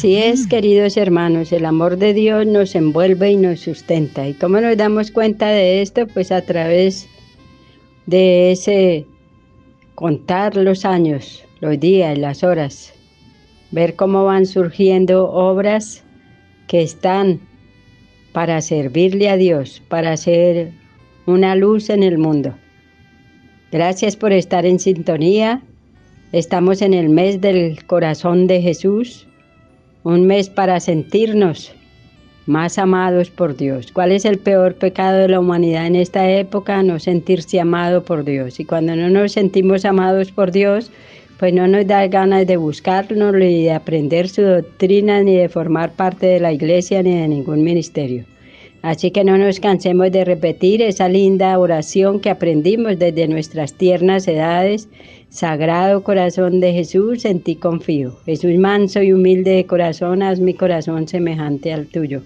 Así es, queridos hermanos, el amor de Dios nos envuelve y nos sustenta. ¿Y cómo nos damos cuenta de esto? Pues a través de ese contar los años, los días, las horas, ver cómo van surgiendo obras que están para servirle a Dios, para ser una luz en el mundo. Gracias por estar en sintonía. Estamos en el mes del corazón de Jesús, un mes para sentirnos más amados por Dios. ¿Cuál es el peor pecado de la humanidad en esta época? No sentirse amado por Dios. Y cuando no nos sentimos amados por Dios, pues no nos da ganas de buscarnos, ni de aprender su doctrina, ni de formar parte de la iglesia, ni de ningún ministerio. Así que no nos cansemos de repetir esa linda oración que aprendimos desde nuestras tiernas edades. Sagrado corazón de Jesús, en ti confío. Jesús manso y humilde de corazón, haz mi corazón semejante al tuyo.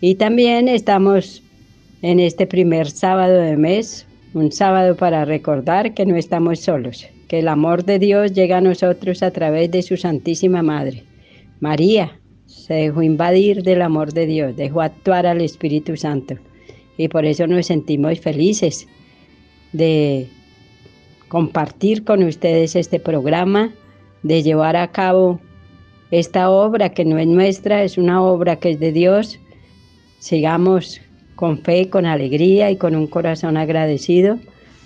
Y también estamos en este primer sábado de mes, un sábado para recordar que no estamos solos que el amor de Dios llega a nosotros a través de su Santísima Madre. María se dejó invadir del amor de Dios, dejó actuar al Espíritu Santo. Y por eso nos sentimos felices de compartir con ustedes este programa, de llevar a cabo esta obra que no es nuestra, es una obra que es de Dios. Sigamos con fe, con alegría y con un corazón agradecido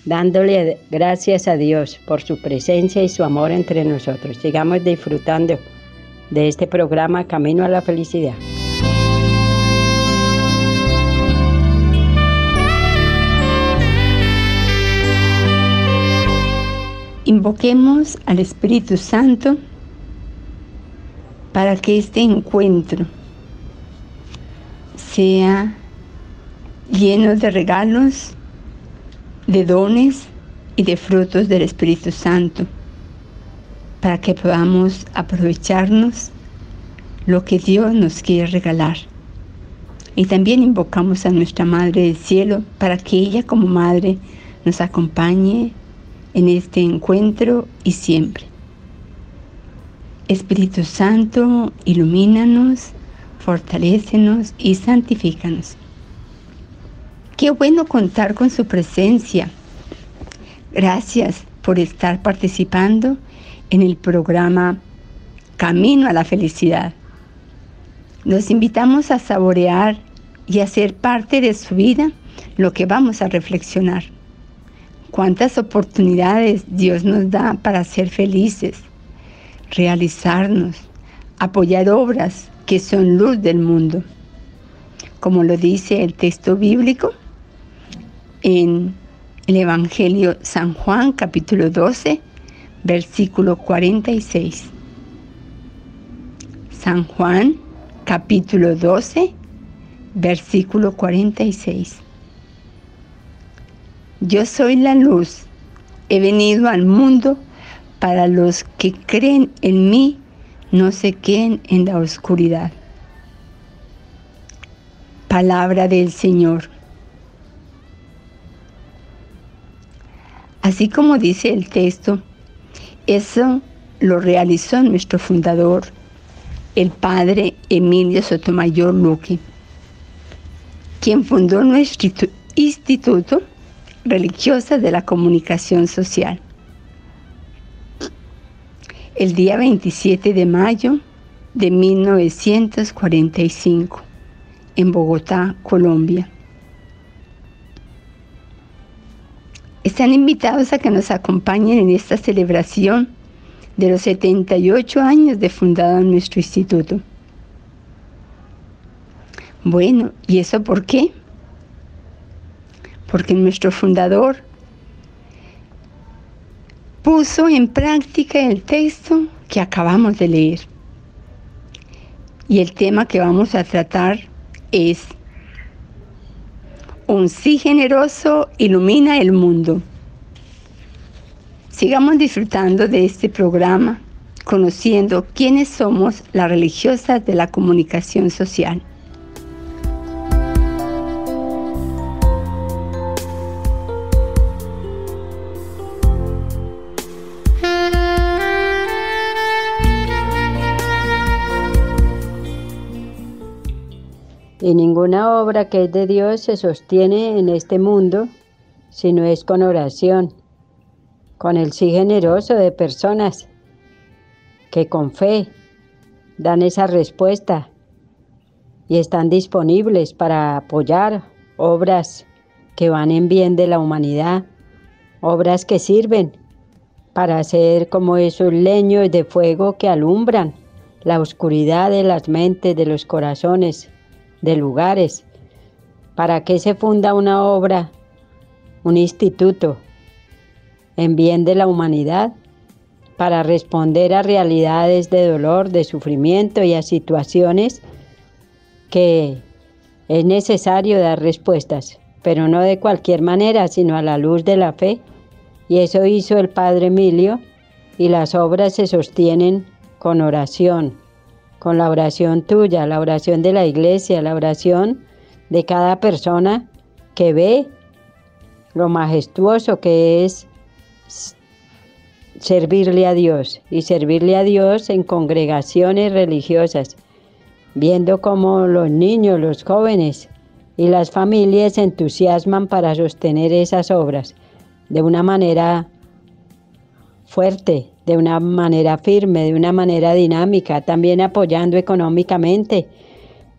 dándole gracias a Dios por su presencia y su amor entre nosotros. Sigamos disfrutando de este programa Camino a la Felicidad. Invoquemos al Espíritu Santo para que este encuentro sea lleno de regalos de dones y de frutos del Espíritu Santo, para que podamos aprovecharnos lo que Dios nos quiere regalar. Y también invocamos a nuestra Madre del Cielo para que ella como Madre nos acompañe en este encuentro y siempre. Espíritu Santo, ilumínanos, fortalécenos y santifícanos. Qué bueno contar con su presencia. Gracias por estar participando en el programa Camino a la Felicidad. Nos invitamos a saborear y hacer parte de su vida lo que vamos a reflexionar. Cuántas oportunidades Dios nos da para ser felices, realizarnos, apoyar obras que son luz del mundo. Como lo dice el texto bíblico, en el Evangelio San Juan capítulo 12, versículo 46. San Juan capítulo 12, versículo 46. Yo soy la luz, he venido al mundo para los que creen en mí no se queden en la oscuridad. Palabra del Señor. Así como dice el texto, eso lo realizó nuestro fundador, el padre Emilio Sotomayor Luque, quien fundó nuestro Instituto Religiosa de la Comunicación Social. El día 27 de mayo de 1945, en Bogotá, Colombia. Están invitados a que nos acompañen en esta celebración de los 78 años de fundado nuestro instituto. Bueno, ¿y eso por qué? Porque nuestro fundador puso en práctica el texto que acabamos de leer. Y el tema que vamos a tratar es un sí generoso ilumina el mundo. Sigamos disfrutando de este programa, conociendo quiénes somos las religiosas de la comunicación social. Y ninguna obra que es de Dios se sostiene en este mundo si no es con oración, con el sí generoso de personas que con fe dan esa respuesta y están disponibles para apoyar obras que van en bien de la humanidad, obras que sirven para hacer como esos leños de fuego que alumbran la oscuridad de las mentes, de los corazones, de lugares. ¿Para qué se funda una obra, un instituto en bien de la humanidad? Para responder a realidades de dolor, de sufrimiento y a situaciones que es necesario dar respuestas, pero no de cualquier manera, sino a la luz de la fe. Y eso hizo el Padre Emilio y las obras se sostienen con oración, con la oración tuya, la oración de la iglesia, la oración de cada persona que ve lo majestuoso que es servirle a Dios y servirle a Dios en congregaciones religiosas viendo cómo los niños, los jóvenes y las familias se entusiasman para sostener esas obras de una manera fuerte, de una manera firme, de una manera dinámica, también apoyando económicamente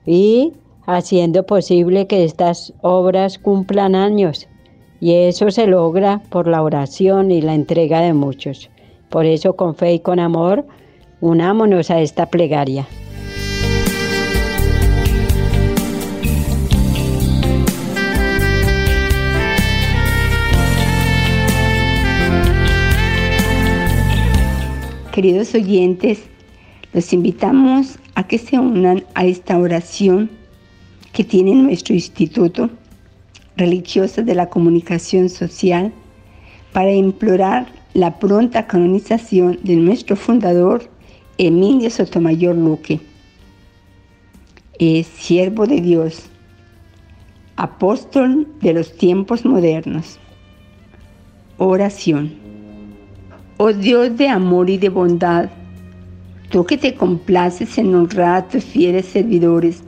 y haciendo posible que estas obras cumplan años. Y eso se logra por la oración y la entrega de muchos. Por eso con fe y con amor, unámonos a esta plegaria. Queridos oyentes, los invitamos a que se unan a esta oración que tiene nuestro Instituto Religioso de la Comunicación Social para implorar la pronta canonización de nuestro fundador Emilio Sotomayor Luque. Es siervo de Dios, apóstol de los tiempos modernos. Oración. Oh Dios de amor y de bondad, tú que te complaces en honrar a tus fieles servidores,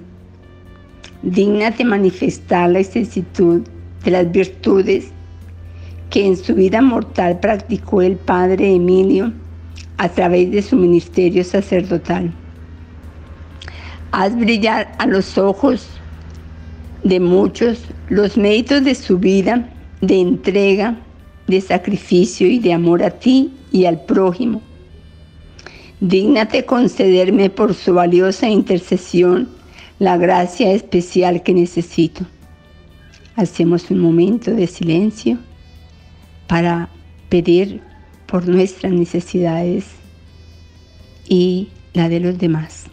dignate manifestar la extensitud de las virtudes que en su vida mortal practicó el Padre Emilio a través de su ministerio sacerdotal. Haz brillar a los ojos de muchos los méritos de su vida de entrega, de sacrificio y de amor a ti y al prójimo. Dígnate concederme por su valiosa intercesión la gracia especial que necesito. Hacemos un momento de silencio para pedir por nuestras necesidades y la de los demás.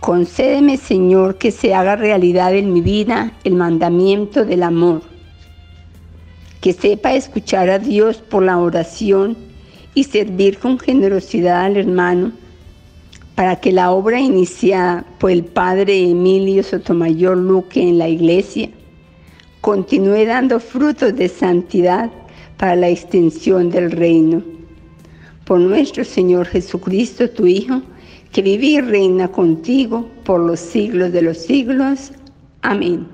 Concédeme, Señor, que se haga realidad en mi vida el mandamiento del amor que sepa escuchar a Dios por la oración y servir con generosidad al hermano, para que la obra iniciada por el Padre Emilio Sotomayor Luque en la iglesia continúe dando frutos de santidad para la extensión del reino. Por nuestro Señor Jesucristo, tu Hijo, que vive y reina contigo por los siglos de los siglos. Amén.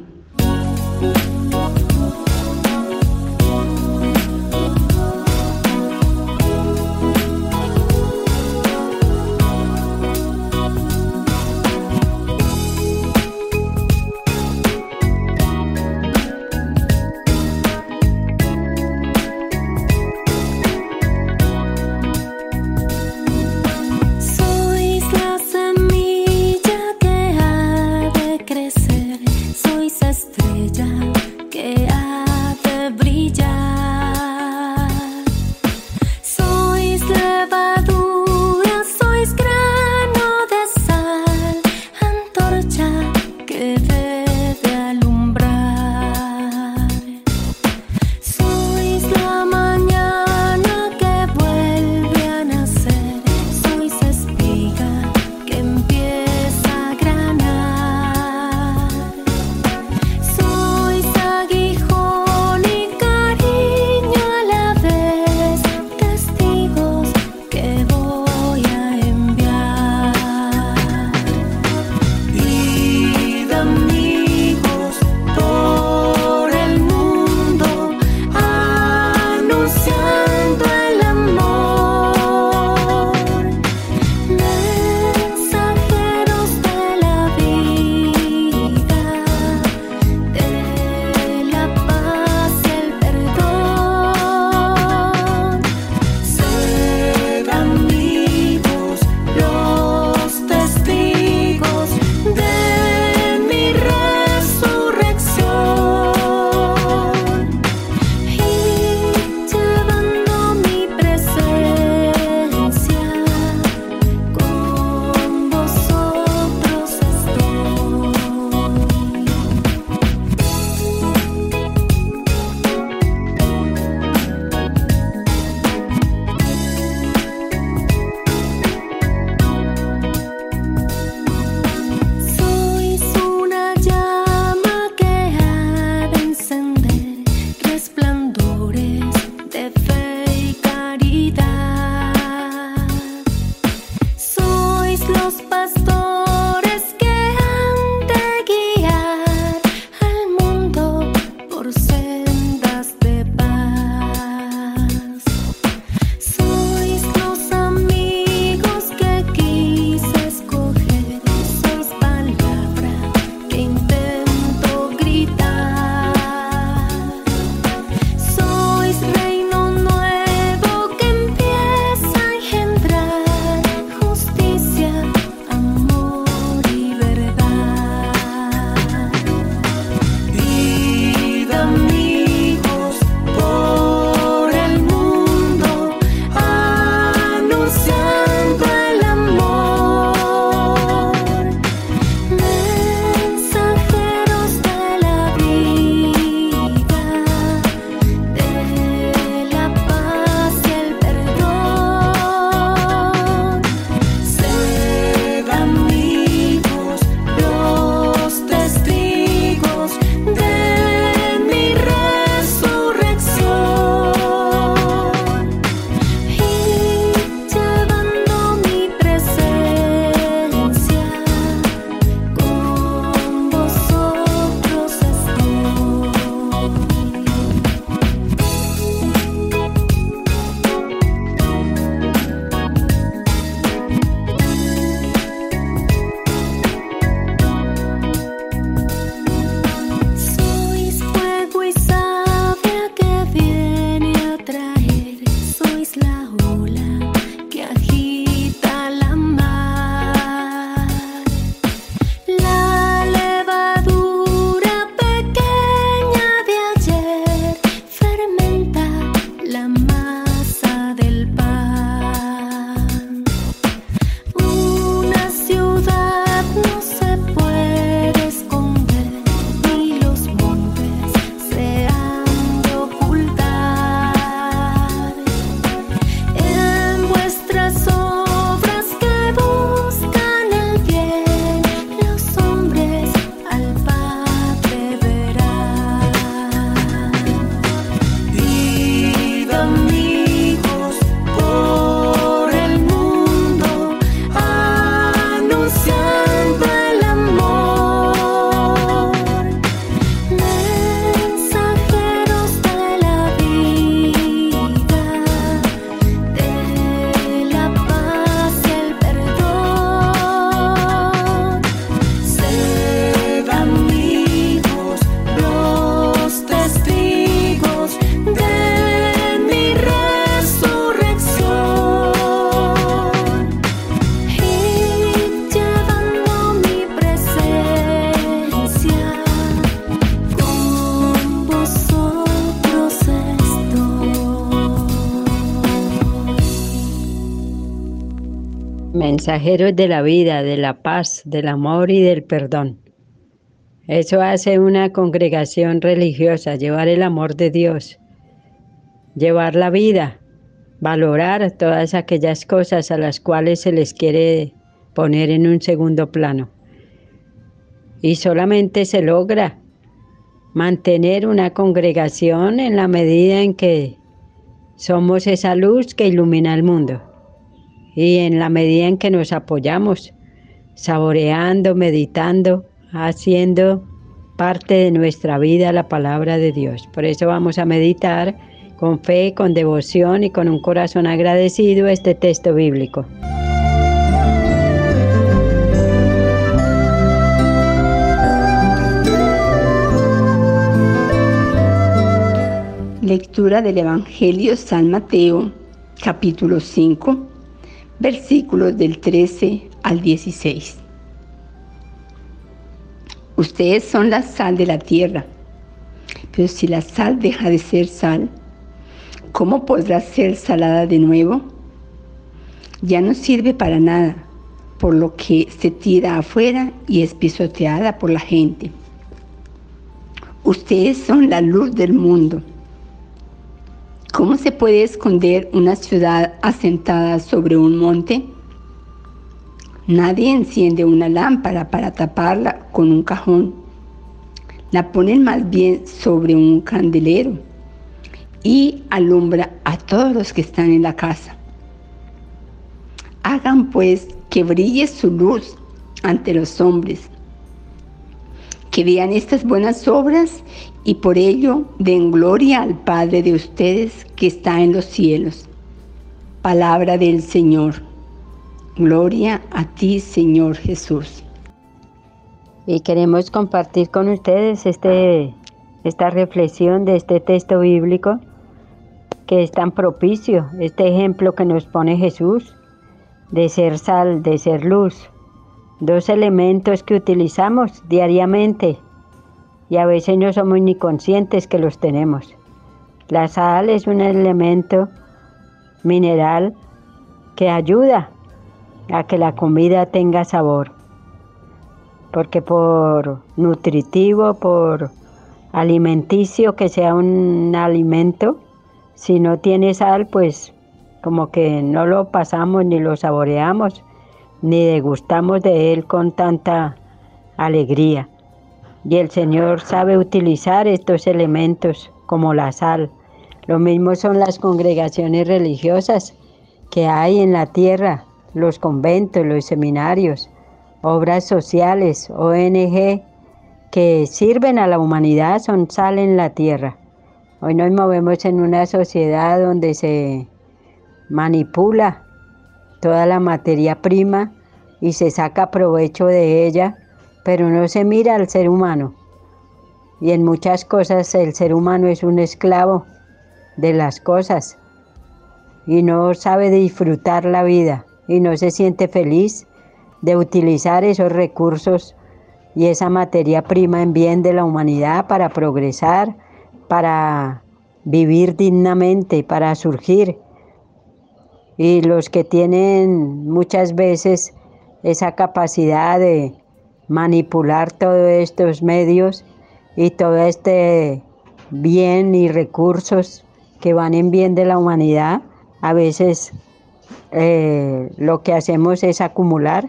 Mensajeros de la vida, de la paz, del amor y del perdón. Eso hace una congregación religiosa, llevar el amor de Dios, llevar la vida, valorar todas aquellas cosas a las cuales se les quiere poner en un segundo plano. Y solamente se logra mantener una congregación en la medida en que somos esa luz que ilumina el mundo y en la medida en que nos apoyamos, saboreando, meditando, haciendo parte de nuestra vida la palabra de Dios. Por eso vamos a meditar con fe, con devoción y con un corazón agradecido este texto bíblico. Lectura del Evangelio San Mateo, capítulo 5 versículos del 13 al 16. Ustedes son la sal de la tierra, pero si la sal deja de ser sal, ¿cómo podrá ser salada de nuevo? Ya no sirve para nada, por lo que se tira afuera y es pisoteada por la gente. Ustedes son la luz del mundo. ¿Cómo se puede esconder una ciudad asentada sobre un monte? Nadie enciende una lámpara para taparla con un cajón. La ponen más bien sobre un candelero y alumbra a todos los que están en la casa. Hagan pues que brille su luz ante los hombres, que vean estas buenas obras y por ello den gloria al Padre de ustedes que está en los cielos. Palabra del Señor. Gloria a ti, Señor Jesús. Y queremos compartir con ustedes este, esta reflexión de este texto bíblico que es tan propicio, este ejemplo que nos pone Jesús de ser sal, de ser luz, dos elementos que utilizamos diariamente y a veces no somos ni conscientes que los tenemos. La sal es un elemento mineral que ayuda a que la comida tenga sabor, porque por nutritivo, por alimenticio que sea un alimento, si no tiene sal, pues como que no lo pasamos ni lo saboreamos, ni degustamos de él con tanta alegría. Y el Señor sabe utilizar estos elementos como la sal. Lo mismo son las congregaciones religiosas que hay en la tierra, los conventos, los seminarios, obras sociales, ONG, que sirven a la humanidad, son sal en la tierra. Hoy nos movemos en una sociedad donde se manipula toda la materia prima y se saca provecho de ella pero no se mira al ser humano. Y en muchas cosas el ser humano es un esclavo de las cosas. y no sabe disfrutar la vida y no se siente feliz de utilizar esos recursos y esa materia prima en bien de la humanidad para progresar, para vivir dignamente, para surgir. Y los que tienen muchas veces esa capacidad de manipular todos estos medios y todo este bien y recursos que van en bien de la humanidad, a veces eh, lo que hacemos es acumular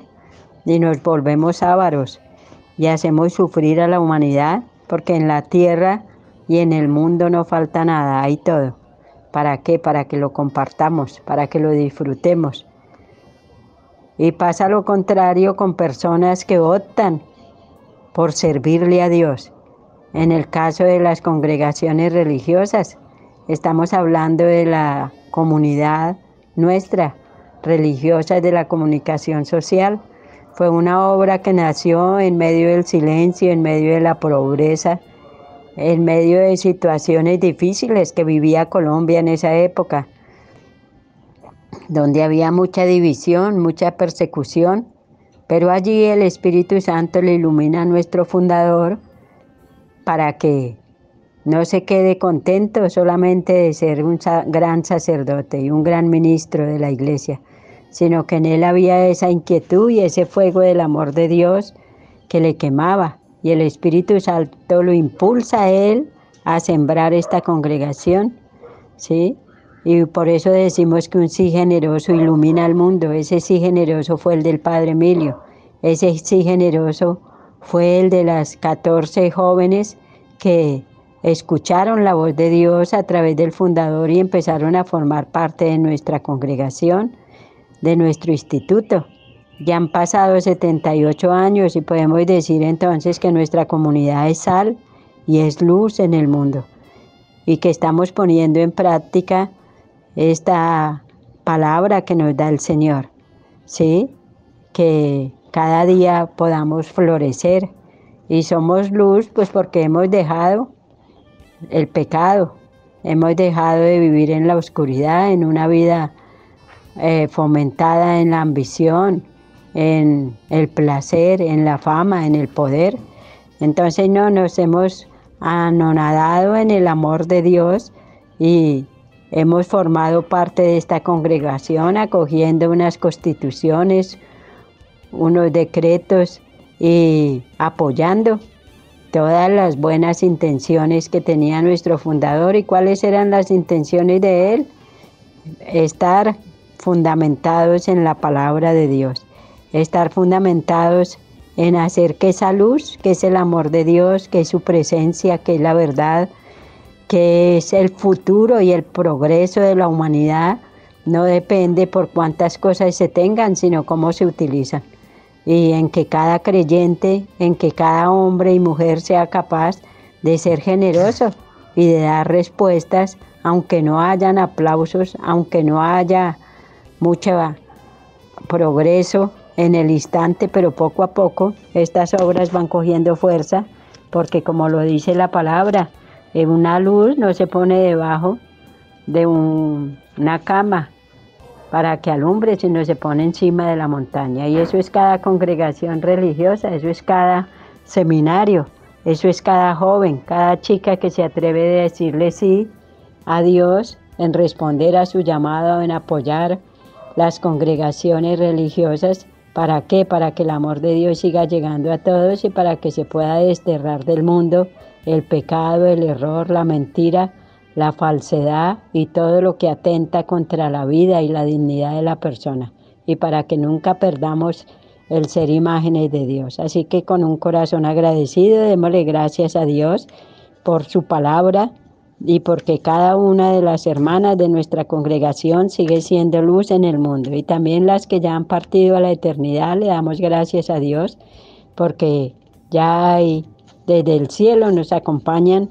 y nos volvemos ávaros y hacemos sufrir a la humanidad, porque en la tierra y en el mundo no falta nada, hay todo. ¿Para qué? Para que lo compartamos, para que lo disfrutemos. Y pasa lo contrario con personas que optan por servirle a Dios. En el caso de las congregaciones religiosas, estamos hablando de la comunidad nuestra, religiosa de la comunicación social fue una obra que nació en medio del silencio, en medio de la pobreza, en medio de situaciones difíciles que vivía Colombia en esa época, donde había mucha división, mucha persecución, pero allí el Espíritu Santo le ilumina a nuestro fundador para que no se quede contento solamente de ser un gran sacerdote y un gran ministro de la iglesia, sino que en él había esa inquietud y ese fuego del amor de Dios que le quemaba. Y el Espíritu Santo lo impulsa a él a sembrar esta congregación, ¿sí? Y por eso decimos que un sí generoso ilumina al mundo. Ese sí generoso fue el del Padre Emilio. Ese sí generoso fue el de las 14 jóvenes que escucharon la voz de Dios a través del fundador y empezaron a formar parte de nuestra congregación de nuestro instituto. Ya han pasado 78 años y podemos decir entonces que nuestra comunidad es sal y es luz en el mundo y que estamos poniendo en práctica esta palabra que nos da el Señor, ¿sí? Que cada día podamos florecer y somos luz pues porque hemos dejado el pecado, hemos dejado de vivir en la oscuridad, en una vida eh, fomentada en la ambición, en el placer, en la fama, en el poder. Entonces no nos hemos anonadado en el amor de Dios y hemos formado parte de esta congregación acogiendo unas constituciones, unos decretos y apoyando todas las buenas intenciones que tenía nuestro fundador y cuáles eran las intenciones de él. Estar fundamentados en la palabra de Dios, estar fundamentados en hacer que esa luz, que es el amor de Dios, que es su presencia, que es la verdad, que es el futuro y el progreso de la humanidad, no depende por cuántas cosas se tengan, sino cómo se utilizan. Y en que cada creyente, en que cada hombre y mujer sea capaz de ser generoso y de dar respuestas, aunque no hayan aplausos, aunque no haya mucho progreso en el instante, pero poco a poco estas obras van cogiendo fuerza, porque como lo dice la palabra, una luz no se pone debajo de una cama para que alumbre, sino se pone encima de la montaña. Y eso es cada congregación religiosa, eso es cada seminario, eso es cada joven, cada chica que se atreve a decirle sí a Dios, en responder a su llamado, en apoyar las congregaciones religiosas. ¿Para qué? Para que el amor de Dios siga llegando a todos y para que se pueda desterrar del mundo el pecado, el error, la mentira, la falsedad y todo lo que atenta contra la vida y la dignidad de la persona. Y para que nunca perdamos el ser imágenes de Dios. Así que con un corazón agradecido, démosle gracias a Dios por su palabra y porque cada una de las hermanas de nuestra congregación sigue siendo luz en el mundo. Y también las que ya han partido a la eternidad le damos gracias a Dios porque ya hay, desde el cielo nos acompañan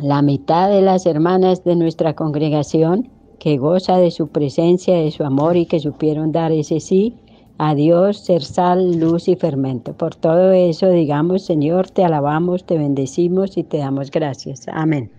la mitad de las hermanas de nuestra congregación que goza de su presencia, de su amor y que supieron dar ese sí a Dios, ser sal, luz y fermento. Por todo eso, digamos, Señor, te alabamos, te bendecimos y te damos gracias. Amén.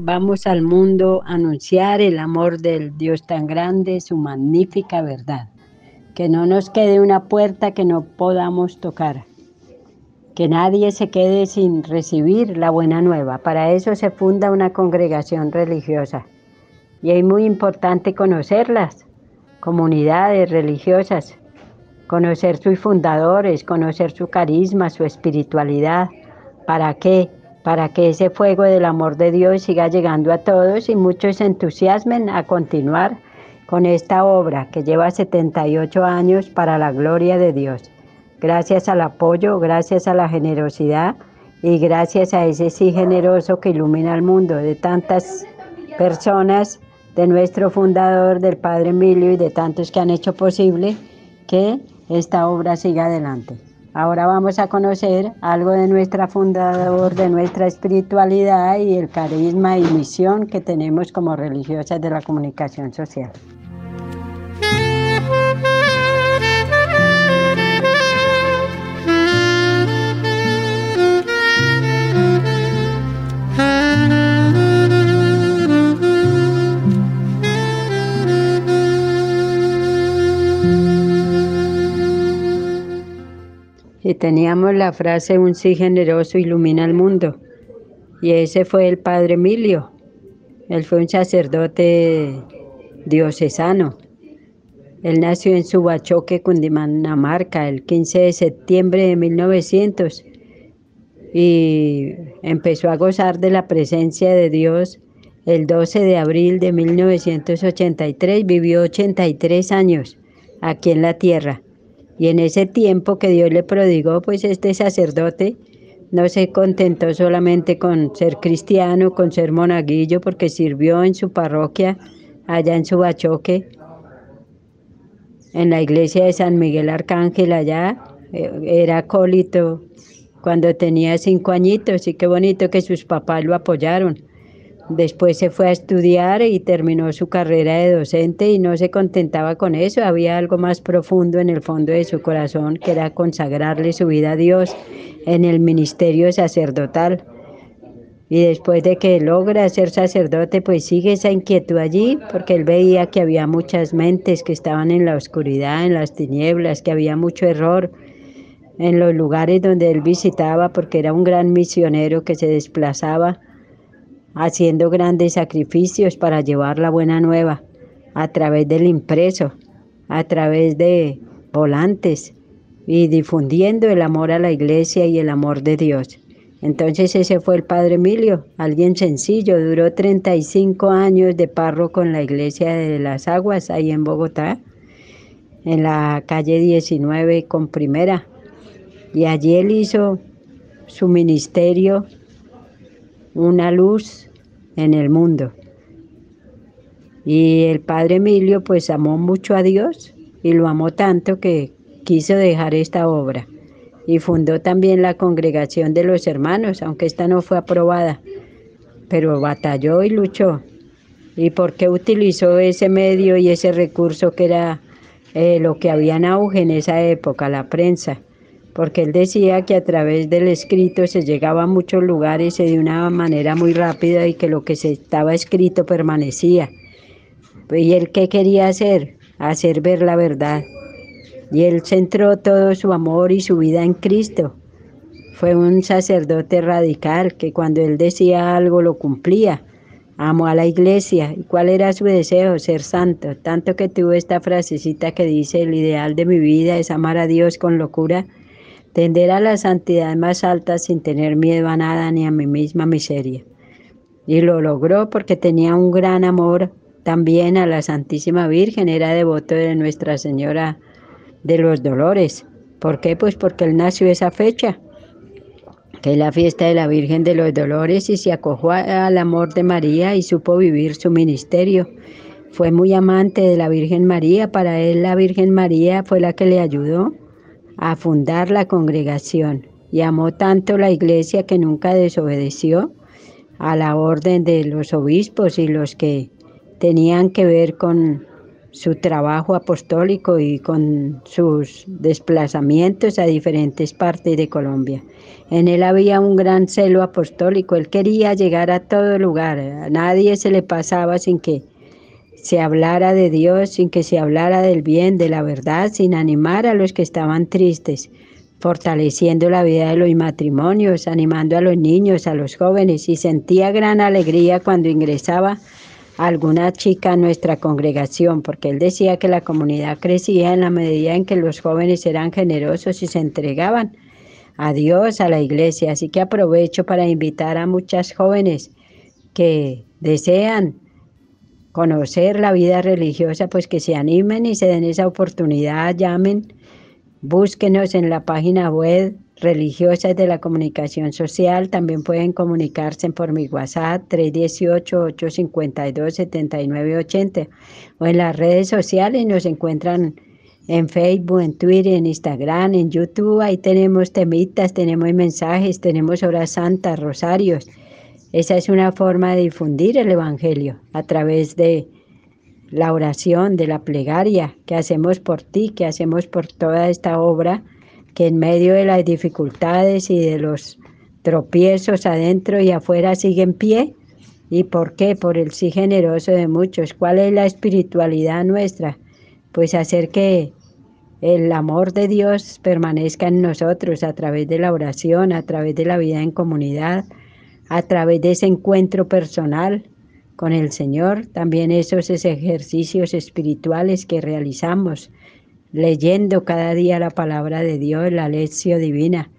Vamos al mundo a anunciar el amor del Dios tan grande, su magnífica verdad. Que no nos quede una puerta que no podamos tocar. Que nadie se quede sin recibir la buena nueva. Para eso se funda una congregación religiosa. Y es muy importante conocerlas, comunidades religiosas, conocer sus fundadores, conocer su carisma, su espiritualidad. ¿Para qué? Para que ese fuego del amor de Dios siga llegando a todos y muchos se entusiasmen a continuar con esta obra que lleva 78 años para la gloria de Dios. Gracias al apoyo, gracias a la generosidad y gracias a ese sí generoso que ilumina el mundo de tantas personas, de nuestro fundador, del Padre Emilio y de tantos que han hecho posible que esta obra siga adelante. Ahora vamos a conocer algo de nuestra fundador, de nuestra espiritualidad y el carisma y misión que tenemos como religiosas de la comunicación social. Y teníamos la frase un sí generoso ilumina el mundo. Y ese fue el padre Emilio. Él fue un sacerdote diocesano. Él nació en Subachoque, Cundinamarca, el 15 de septiembre de 1900 y empezó a gozar de la presencia de Dios el 12 de abril de 1983. Vivió 83 años aquí en la tierra. Y en ese tiempo que Dios le prodigó, pues este sacerdote no se contentó solamente con ser cristiano, con ser monaguillo, porque sirvió en su parroquia allá en Subachoque, en la iglesia de San Miguel Arcángel allá, eh, era acólito cuando tenía cinco añitos y qué bonito que sus papás lo apoyaron. Después se fue a estudiar y terminó su carrera de docente y no se contentaba con eso, había algo más profundo en el fondo de su corazón que era consagrarle su vida a Dios en el ministerio sacerdotal. Y después de que logra ser sacerdote, pues sigue esa inquietud allí, porque él veía que había muchas mentes que estaban en la oscuridad, en las tinieblas, que había mucho error en los lugares donde él visitaba, porque era un gran misionero que se desplazaba haciendo grandes sacrificios para llevar la buena nueva a través del impreso, a través de volantes y difundiendo el amor a la iglesia y el amor de Dios. Entonces ese fue el padre Emilio, alguien sencillo, duró 35 años de párroco en la iglesia de las aguas, ahí en Bogotá, en la calle 19 con primera. Y allí él hizo su ministerio una luz en el mundo. Y el padre Emilio pues amó mucho a Dios y lo amó tanto que quiso dejar esta obra. Y fundó también la congregación de los hermanos, aunque esta no fue aprobada, pero batalló y luchó. ¿Y por qué utilizó ese medio y ese recurso que era eh, lo que había en auge en esa época, la prensa? Porque él decía que a través del escrito se llegaba a muchos lugares de una manera muy rápida y que lo que se estaba escrito permanecía. ¿Y él qué quería hacer? Hacer ver la verdad. Y él centró todo su amor y su vida en Cristo. Fue un sacerdote radical que cuando él decía algo lo cumplía. Amó a la iglesia. ¿Y cuál era su deseo? Ser santo. Tanto que tuvo esta frasecita que dice, el ideal de mi vida es amar a Dios con locura, tender a la santidad más alta sin tener miedo a nada ni a mi misma miseria. Y lo logró porque tenía un gran amor también a la Santísima Virgen, era devoto de Nuestra Señora de los Dolores. ¿Por qué? Pues porque él nació esa fecha, que es la fiesta de la Virgen de los Dolores, y se acojó al amor de María y supo vivir su ministerio. Fue muy amante de la Virgen María, para él la Virgen María fue la que le ayudó a fundar la congregación. Y amó tanto la iglesia que nunca desobedeció a la orden de los obispos y los que tenían que ver con su trabajo apostólico y con sus desplazamientos a diferentes partes de Colombia. En él había un gran celo apostólico, él quería llegar a todo lugar, a nadie se le pasaba sin que se hablara de Dios, sin que se hablara del bien, de la verdad, sin animar a los que estaban tristes, fortaleciendo la vida de los matrimonios, animando a los niños, a los jóvenes, y sentía gran alegría cuando ingresaba alguna chica a nuestra congregación, porque él decía que la comunidad crecía en la medida en que los jóvenes eran generosos y se entregaban a Dios, a la iglesia. Así que aprovecho para invitar a muchas jóvenes que desean conocer la vida religiosa, pues que se animen y se den esa oportunidad, llamen, búsquenos en la página web religiosas de la comunicación social. También pueden comunicarse por mi WhatsApp 318-852-7980 o en las redes sociales nos encuentran en Facebook, en Twitter, en Instagram, en YouTube. Ahí tenemos temitas, tenemos mensajes, tenemos horas santas, rosarios. Esa es una forma de difundir el Evangelio a través de la oración, de la plegaria que hacemos por ti, que hacemos por toda esta obra que en medio de las dificultades y de los tropiezos adentro y afuera sigue en pie. ¿Y por qué? Por el sí generoso de muchos. ¿Cuál es la espiritualidad nuestra? Pues hacer que el amor de Dios permanezca en nosotros a través de la oración, a través de la vida en comunidad, a través de ese encuentro personal con el Señor, también esos ejercicios espirituales que realizamos leyendo cada día la palabra de Dios, la lección divina.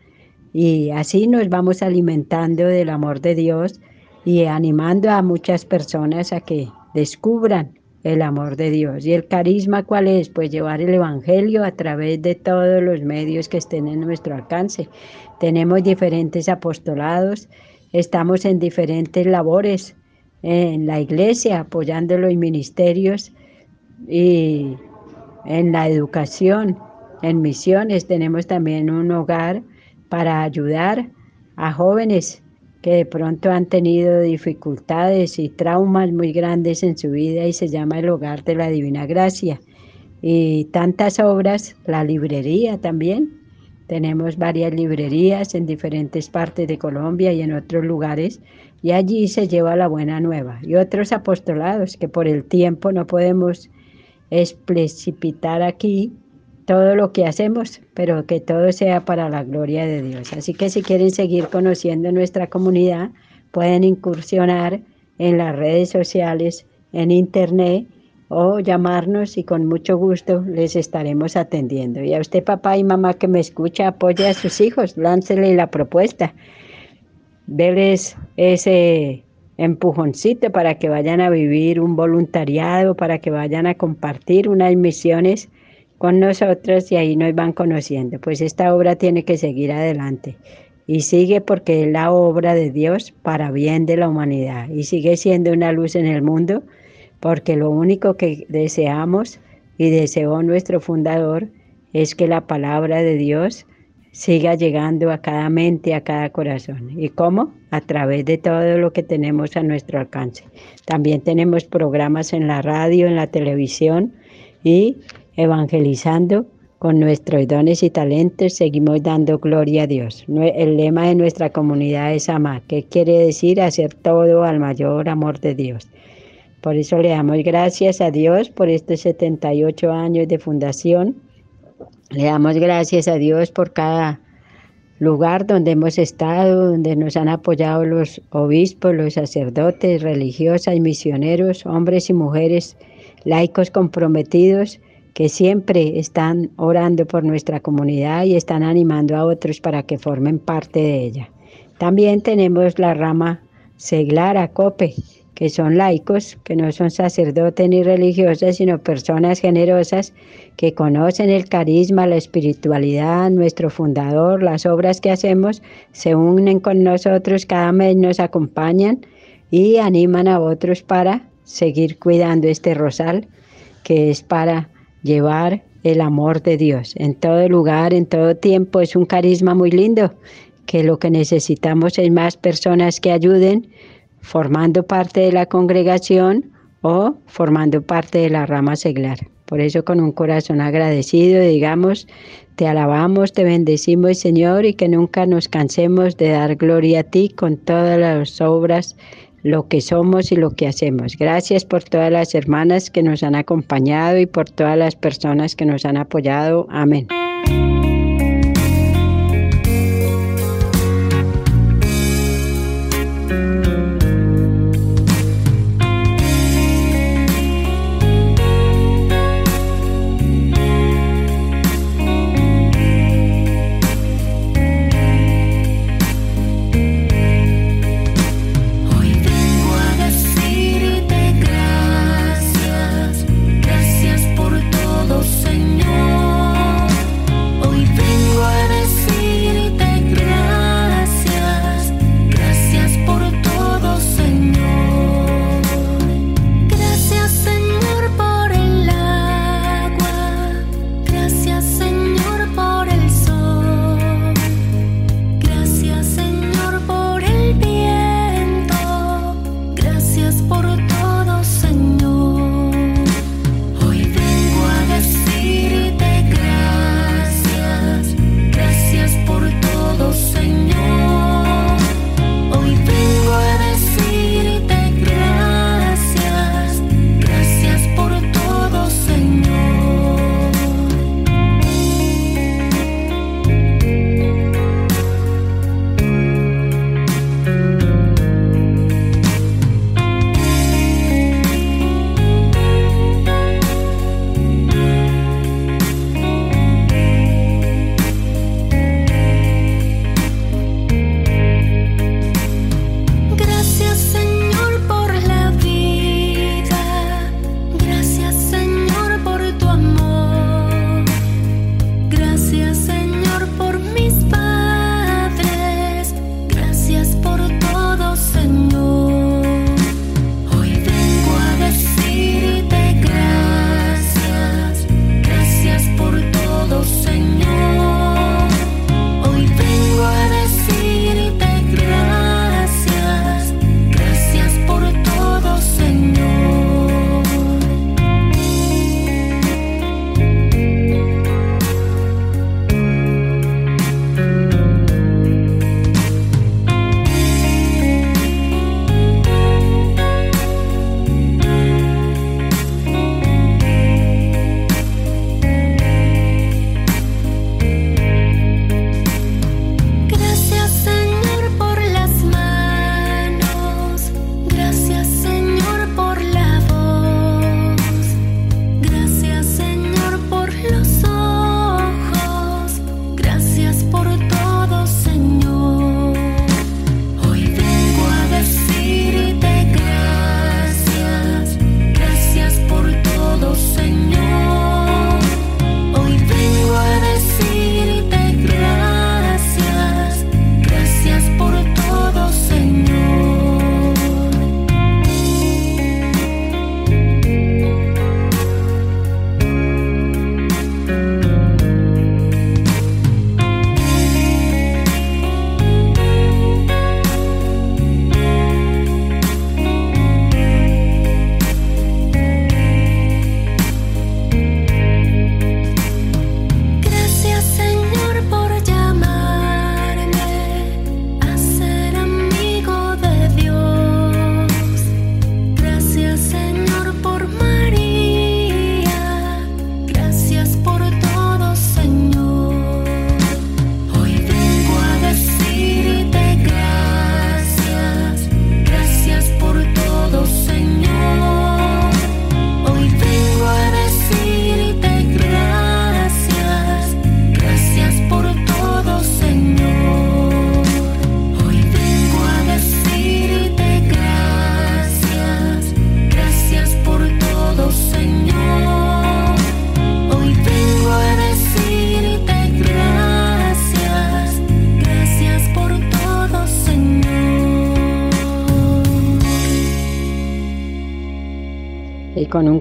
Y así nos vamos alimentando del amor de Dios y animando a muchas personas a que descubran el amor de Dios. ¿Y el carisma cuál es? Pues llevar el Evangelio a través de todos los medios que estén en nuestro alcance. Tenemos diferentes apostolados, estamos en diferentes labores en la iglesia, apoyando los ministerios y en la educación, en misiones tenemos también un hogar para ayudar a jóvenes que de pronto han tenido dificultades y traumas muy grandes en su vida y se llama el Hogar de la Divina Gracia. Y tantas obras, la librería también. Tenemos varias librerías en diferentes partes de Colombia y en otros lugares y allí se lleva la buena nueva. Y otros apostolados que por el tiempo no podemos es precipitar aquí todo lo que hacemos, pero que todo sea para la gloria de Dios. Así que si quieren seguir conociendo nuestra comunidad, pueden incursionar en las redes sociales, en internet o llamarnos y con mucho gusto les estaremos atendiendo. Y a usted, papá y mamá que me escucha, apoye a sus hijos, láncele la propuesta. Deles ese empujoncito para que vayan a vivir un voluntariado, para que vayan a compartir unas misiones con nosotros y ahí nos van conociendo. Pues esta obra tiene que seguir adelante y sigue porque es la obra de Dios para bien de la humanidad y sigue siendo una luz en el mundo porque lo único que deseamos y deseó nuestro fundador es que la palabra de Dios siga llegando a cada mente, a cada corazón. ¿Y cómo? A través de todo lo que tenemos a nuestro alcance. También tenemos programas en la radio, en la televisión y evangelizando con nuestros dones y talentos seguimos dando gloria a Dios. El lema de nuestra comunidad es amar, ¿Qué quiere decir hacer todo al mayor amor de Dios. Por eso le damos gracias a Dios por estos 78 años de fundación. Le damos gracias a Dios por cada lugar donde hemos estado, donde nos han apoyado los obispos, los sacerdotes, religiosas misioneros, hombres y mujeres, laicos comprometidos que siempre están orando por nuestra comunidad y están animando a otros para que formen parte de ella. También tenemos la rama seglar, acope, que son laicos, que no son sacerdotes ni religiosas, sino personas generosas que conocen el carisma, la espiritualidad, nuestro fundador, las obras que hacemos, se unen con nosotros, cada mes nos acompañan y animan a otros para seguir cuidando este rosal, que es para llevar el amor de Dios en todo lugar, en todo tiempo. Es un carisma muy lindo, que lo que necesitamos es más personas que ayuden formando parte de la congregación o formando parte de la rama seglar. Por eso con un corazón agradecido digamos, te alabamos, te bendecimos Señor y que nunca nos cansemos de dar gloria a ti con todas las obras, lo que somos y lo que hacemos. Gracias por todas las hermanas que nos han acompañado y por todas las personas que nos han apoyado. Amén.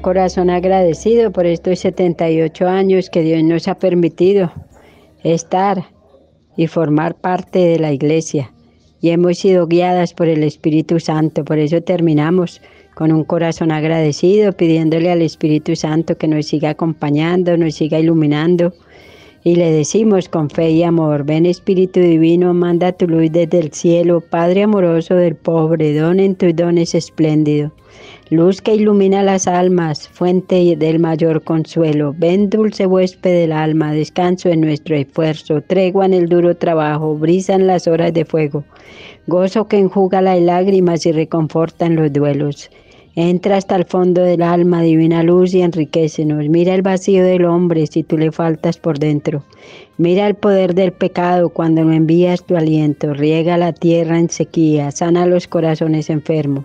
Corazón agradecido por estos 78 años que Dios nos ha permitido estar y formar parte de la iglesia. Y hemos sido guiadas por el Espíritu Santo. Por eso terminamos con un corazón agradecido, pidiéndole al Espíritu Santo que nos siga acompañando, nos siga iluminando. Y le decimos con fe y amor, ven Espíritu Divino, manda tu luz desde el cielo, Padre amoroso del pobre, don en tus dones espléndido luz que ilumina las almas, fuente del mayor consuelo. Ven dulce huésped del alma, descanso en nuestro esfuerzo, tregua en el duro trabajo, brisa en las horas de fuego, gozo que enjuga las lágrimas y reconforta en los duelos. Entra hasta el fondo del alma, divina luz, y enriquecenos. Mira el vacío del hombre si tú le faltas por dentro. Mira el poder del pecado cuando no envías tu aliento. Riega la tierra en sequía, sana los corazones enfermos.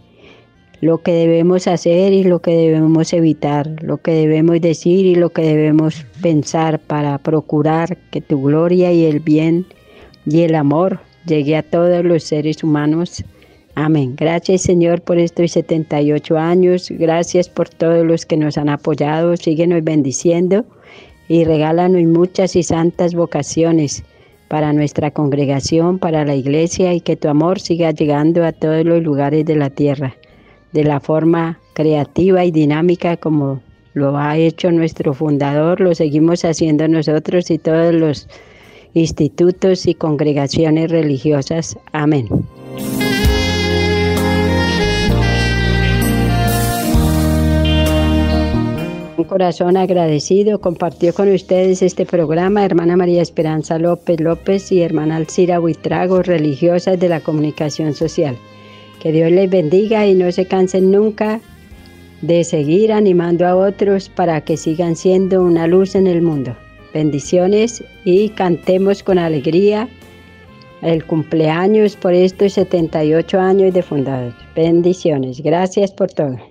lo que debemos hacer y lo que debemos evitar, lo que debemos decir y lo que debemos pensar para procurar que tu gloria y el bien y el amor llegue a todos los seres humanos. Amén. Gracias Señor por estos 78 años. Gracias por todos los que nos han apoyado. Síguenos bendiciendo y regálanos muchas y santas vocaciones para nuestra congregación, para la iglesia y que tu amor siga llegando a todos los lugares de la tierra de la forma creativa y dinámica como lo ha hecho nuestro fundador, lo seguimos haciendo nosotros y todos los institutos y congregaciones religiosas. Amén. Un corazón agradecido compartió con ustedes este programa hermana María Esperanza López López y hermana Alcira Buitrago, religiosas de la comunicación social. Que Dios les bendiga y no se cansen nunca de seguir animando a otros para que sigan siendo una luz en el mundo. Bendiciones y cantemos con alegría el cumpleaños por estos 78 años de fundados. Bendiciones. Gracias por todo.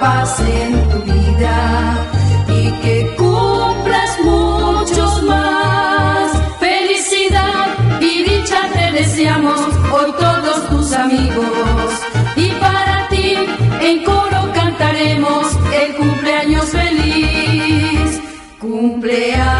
paz en tu vida y que cumplas muchos más. Felicidad y dicha te deseamos hoy todos tus amigos. Y para ti en coro cantaremos el cumpleaños feliz. Cumpleaños.